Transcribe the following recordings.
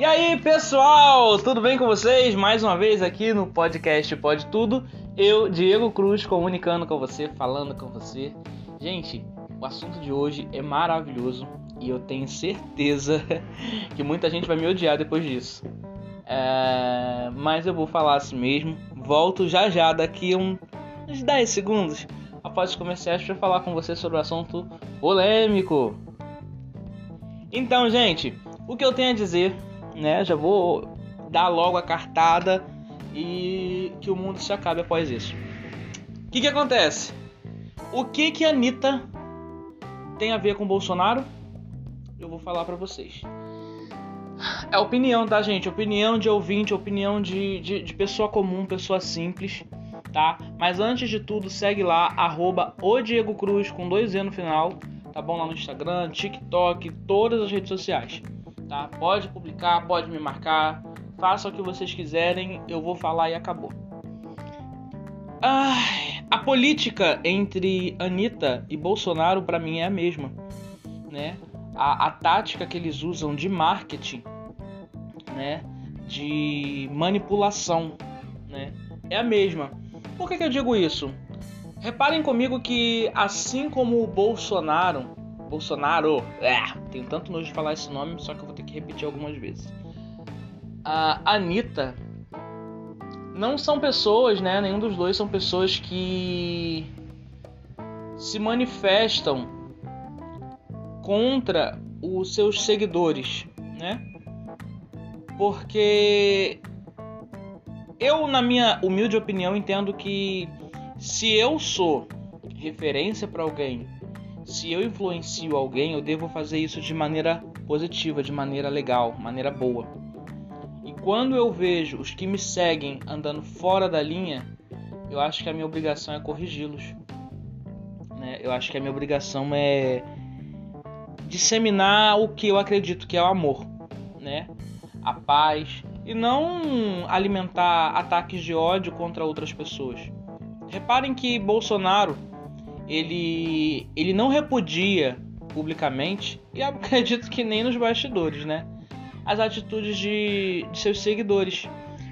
E aí, pessoal, tudo bem com vocês? Mais uma vez aqui no podcast Pode Tudo. Eu, Diego Cruz, comunicando com você, falando com você. Gente, o assunto de hoje é maravilhoso e eu tenho certeza que muita gente vai me odiar depois disso. É... Mas eu vou falar assim mesmo. Volto já já, daqui uns 10 segundos, após os comerciais, para falar com você sobre o assunto polêmico. Então, gente, o que eu tenho a dizer né? Já vou dar logo a cartada e que o mundo se acabe após isso. O que, que acontece? O que que a Anitta tem a ver com Bolsonaro? Eu vou falar para vocês. É opinião, tá, gente? Opinião de ouvinte, opinião de, de, de, pessoa comum, pessoa simples, tá? Mas antes de tudo, segue lá, arroba o Diego Cruz com dois E no final, tá bom? Lá no Instagram, TikTok, todas as redes sociais tá? Pode publicar, pode me marcar, faça o que vocês quiserem, eu vou falar e acabou. Ah, a política entre Anitta e Bolsonaro para mim é a mesma, né? A, a tática que eles usam de marketing, né? De manipulação, né? É a mesma. Por que, que eu digo isso? Reparem comigo que assim como o Bolsonaro Bolsonaro. É, tenho tanto nojo de falar esse nome, só que eu vou ter que repetir algumas vezes. A Anitta não são pessoas, né? Nenhum dos dois são pessoas que se manifestam contra os seus seguidores, né? Porque eu, na minha humilde opinião, entendo que se eu sou referência para alguém se eu influencio alguém, eu devo fazer isso de maneira positiva, de maneira legal, maneira boa. E quando eu vejo os que me seguem andando fora da linha, eu acho que a minha obrigação é corrigi-los. Né? Eu acho que a minha obrigação é disseminar o que eu acredito que é o amor, né? A paz e não alimentar ataques de ódio contra outras pessoas. Reparem que Bolsonaro ele, ele não repudia publicamente, e acredito que nem nos bastidores, né? As atitudes de, de seus seguidores,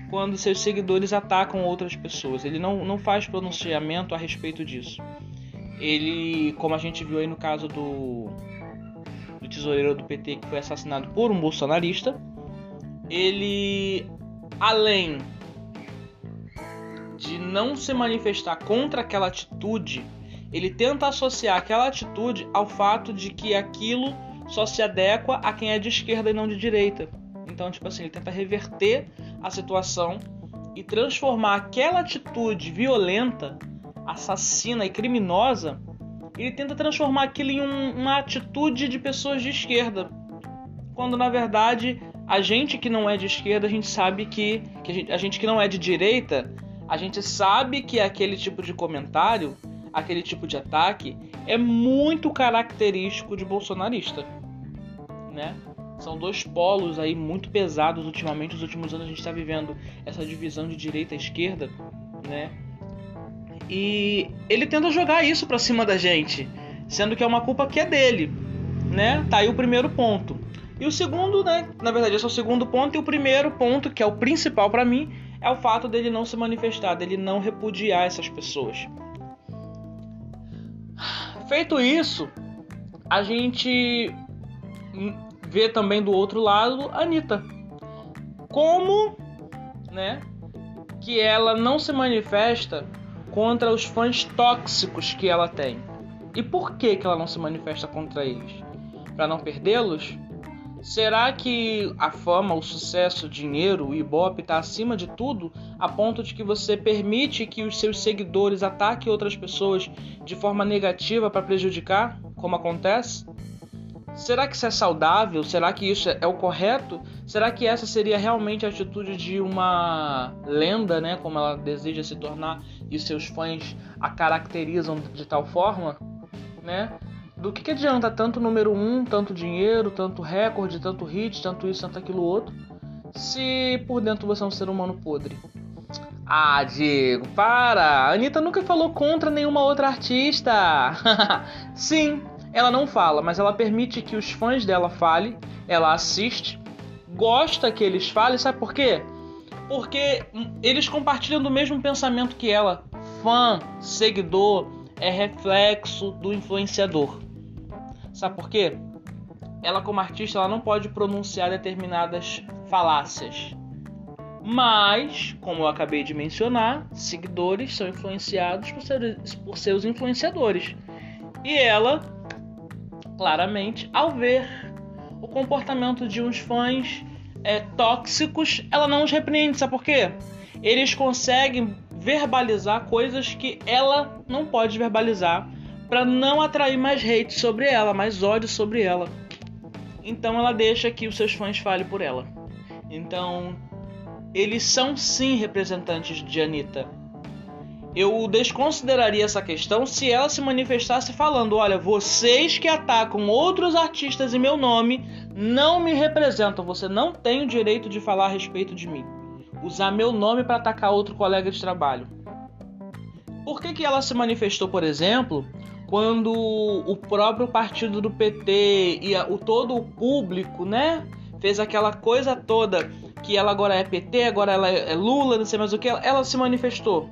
quando seus seguidores atacam outras pessoas. Ele não, não faz pronunciamento a respeito disso. Ele, como a gente viu aí no caso do, do tesoureiro do PT que foi assassinado por um bolsonarista, ele, além de não se manifestar contra aquela atitude ele tenta associar aquela atitude ao fato de que aquilo só se adequa a quem é de esquerda e não de direita. Então, tipo assim, ele tenta reverter a situação e transformar aquela atitude violenta, assassina e criminosa, ele tenta transformar aquilo em um, uma atitude de pessoas de esquerda. Quando na verdade a gente que não é de esquerda, a gente sabe que, que a, gente, a gente que não é de direita, a gente sabe que aquele tipo de comentário aquele tipo de ataque é muito característico de bolsonarista, né? São dois polos aí muito pesados ultimamente, nos últimos anos a gente está vivendo essa divisão de direita e esquerda, né? E ele tenta jogar isso para cima da gente, sendo que é uma culpa que é dele, né? Tá aí o primeiro ponto. E o segundo, né? Na verdade, esse é o segundo ponto e o primeiro ponto, que é o principal para mim, é o fato dele não se manifestar, dele não repudiar essas pessoas. Feito isso, a gente vê também do outro lado a Anitta. Como, né, que ela não se manifesta contra os fãs tóxicos que ela tem. E por que, que ela não se manifesta contra eles? Para não perdê-los? Será que a fama, o sucesso, o dinheiro, o ibope está acima de tudo, a ponto de que você permite que os seus seguidores ataquem outras pessoas de forma negativa para prejudicar, como acontece? Será que isso é saudável? Será que isso é o correto? Será que essa seria realmente a atitude de uma lenda, né, como ela deseja se tornar e seus fãs a caracterizam de tal forma, né? Do que, que adianta tanto número um, tanto dinheiro, tanto recorde, tanto hit, tanto isso, tanto aquilo outro, se por dentro você é um ser humano podre? Ah, Diego, para! A Anitta nunca falou contra nenhuma outra artista! Sim, ela não fala, mas ela permite que os fãs dela falem, ela assiste, gosta que eles falem, sabe por quê? Porque eles compartilham do mesmo pensamento que ela. Fã, seguidor, é reflexo do influenciador. Sabe por quê? Ela como artista ela não pode pronunciar determinadas falácias. Mas, como eu acabei de mencionar, seguidores são influenciados por, ser, por seus influenciadores. E ela, claramente, ao ver o comportamento de uns fãs é, tóxicos, ela não os repreende. Sabe por quê? Eles conseguem verbalizar coisas que ela não pode verbalizar para não atrair mais hate sobre ela, mais ódio sobre ela. Então ela deixa que os seus fãs falem por ela. Então eles são sim representantes de Anitta. Eu desconsideraria essa questão se ela se manifestasse falando: olha, vocês que atacam outros artistas em meu nome não me representam, você não tem o direito de falar a respeito de mim. Usar meu nome para atacar outro colega de trabalho. Por que, que ela se manifestou, por exemplo, quando o próprio partido do PT e o todo o público, né, fez aquela coisa toda que ela agora é PT, agora ela é Lula, não sei mais o que, ela se manifestou.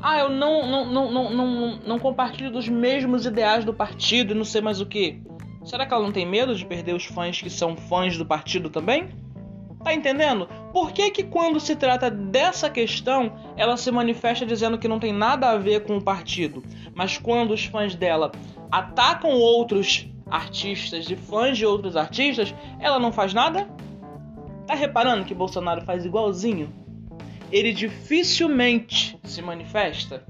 Ah, eu não, não, não, não, não, não compartilho dos mesmos ideais do partido e não sei mais o que. Será que ela não tem medo de perder os fãs que são fãs do partido também? Tá entendendo? Por que que quando se trata dessa questão, ela se manifesta dizendo que não tem nada a ver com o partido, mas quando os fãs dela atacam outros artistas e fãs de outros artistas, ela não faz nada? Tá reparando que Bolsonaro faz igualzinho? Ele dificilmente se manifesta.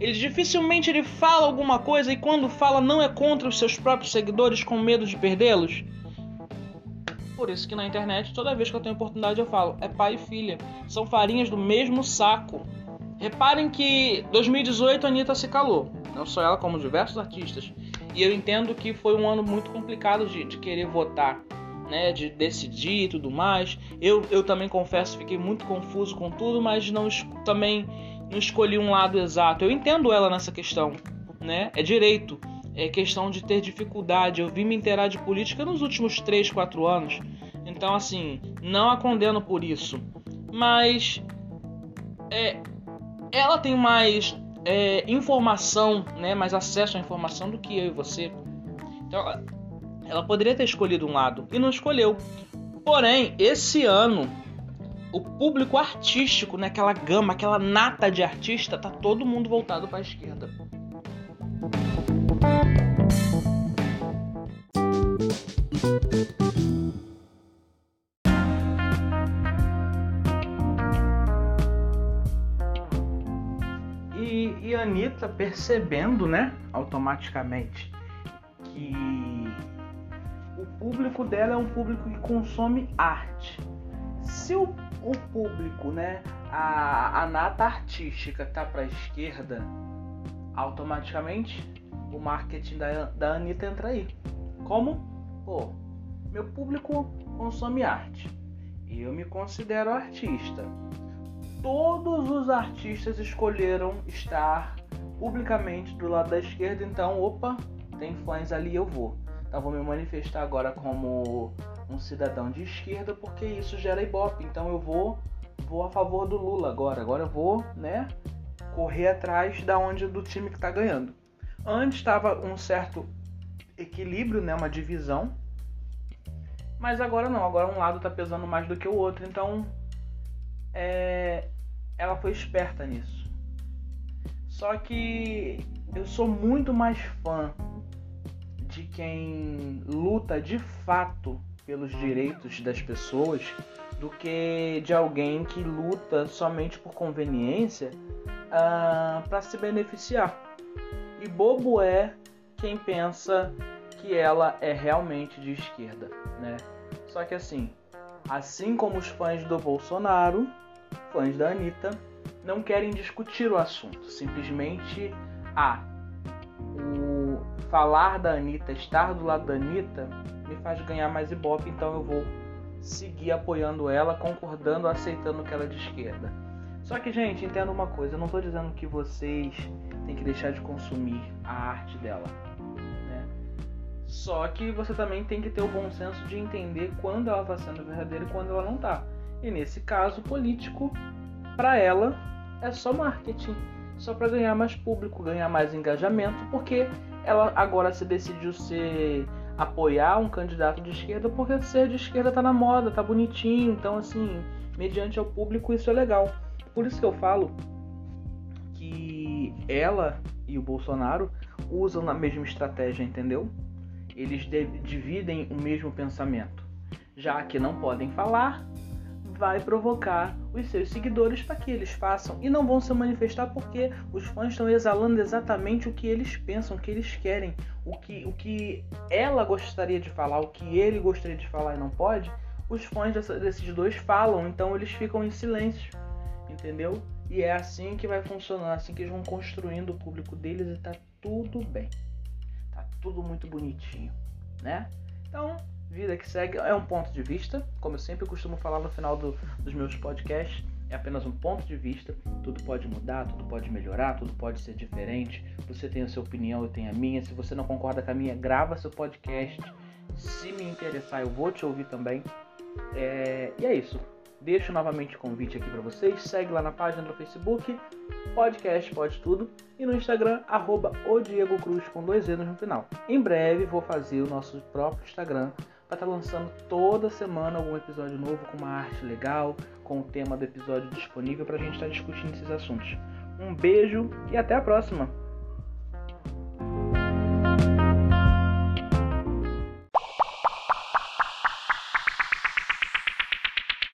Ele dificilmente ele fala alguma coisa e quando fala não é contra os seus próprios seguidores com medo de perdê-los. Por isso que na internet, toda vez que eu tenho oportunidade, eu falo: é pai e filha. São farinhas do mesmo saco. Reparem que 2018 a Anitta se calou. Não só ela, como diversos artistas. E eu entendo que foi um ano muito complicado de, de querer votar né, de decidir e tudo mais. Eu, eu também confesso, fiquei muito confuso com tudo, mas não também não escolhi um lado exato. Eu entendo ela nessa questão, né? É direito, é questão de ter dificuldade. Eu vim me inteirar de política nos últimos 3, 4 anos. Então, assim, não a condeno por isso. Mas é, ela tem mais é, informação, né, mais acesso à informação do que eu e você. Então, ela poderia ter escolhido um lado e não escolheu. Porém, esse ano, o público artístico, naquela né, gama, aquela nata de artista, tá todo mundo voltado para a esquerda. E, a Anitta percebendo, né, automaticamente que o público dela é um público que consome arte. Se o, o público, né, a, a nata artística tá para a esquerda, automaticamente o marketing da, da Anitta entra aí. Como? Pô, meu público consome arte. Eu me considero artista. Todos os artistas escolheram estar publicamente do lado da esquerda, então, opa, tem fãs ali, eu vou. Então vou me manifestar agora como um cidadão de esquerda porque isso gera ibope. Então eu vou vou a favor do Lula agora. Agora eu vou, né, correr atrás da onde do time que está ganhando. Antes estava um certo equilíbrio, né, uma divisão. Mas agora não, agora um lado está pesando mais do que o outro. Então é, ela foi esperta nisso. Só que eu sou muito mais fã de quem luta de fato pelos direitos das pessoas do que de alguém que luta somente por conveniência uh, ah, para se beneficiar. E bobo é quem pensa que ela é realmente de esquerda, né? Só que assim, assim como os fãs do Bolsonaro, fãs da Anitta, não querem discutir o assunto, simplesmente ah, o falar da Anitta, estar do lado da Anitta, me faz ganhar mais ibope, então eu vou seguir apoiando ela, concordando, aceitando que ela é de esquerda. Só que, gente, entenda uma coisa, eu não estou dizendo que vocês têm que deixar de consumir a arte dela. Né? Só que você também tem que ter o bom senso de entender quando ela está sendo verdadeira e quando ela não está. E nesse caso, político, para ela, é só marketing, só para ganhar mais público, ganhar mais engajamento, porque ela agora se decidiu ser apoiar um candidato de esquerda porque ser de esquerda tá na moda, tá bonitinho, então assim, mediante ao público isso é legal. Por isso que eu falo que ela e o Bolsonaro usam a mesma estratégia, entendeu? Eles dividem o mesmo pensamento. Já que não podem falar, vai provocar os seus seguidores para que eles façam e não vão se manifestar porque os fãs estão exalando exatamente o que eles pensam, o que eles querem, o que, o que ela gostaria de falar, o que ele gostaria de falar e não pode. Os fãs dessa, desses dois falam, então eles ficam em silêncio, entendeu? E é assim que vai funcionar, assim que eles vão construindo o público deles e tá tudo bem. Tá tudo muito bonitinho, né? Então, Vida que segue é um ponto de vista, como eu sempre costumo falar no final do, dos meus podcasts, é apenas um ponto de vista. Tudo pode mudar, tudo pode melhorar, tudo pode ser diferente. Você tem a sua opinião, eu tenho a minha. Se você não concorda com a minha, grava seu podcast. Se me interessar, eu vou te ouvir também. É... E é isso. Deixo novamente o convite aqui para vocês. Segue lá na página do Facebook, podcast pode tudo, e no Instagram, arroba o Diego Cruz com dois E's no final. Em breve vou fazer o nosso próprio Instagram para estar tá lançando toda semana algum episódio novo com uma arte legal, com o tema do episódio disponível para a gente estar tá discutindo esses assuntos. Um beijo e até a próxima!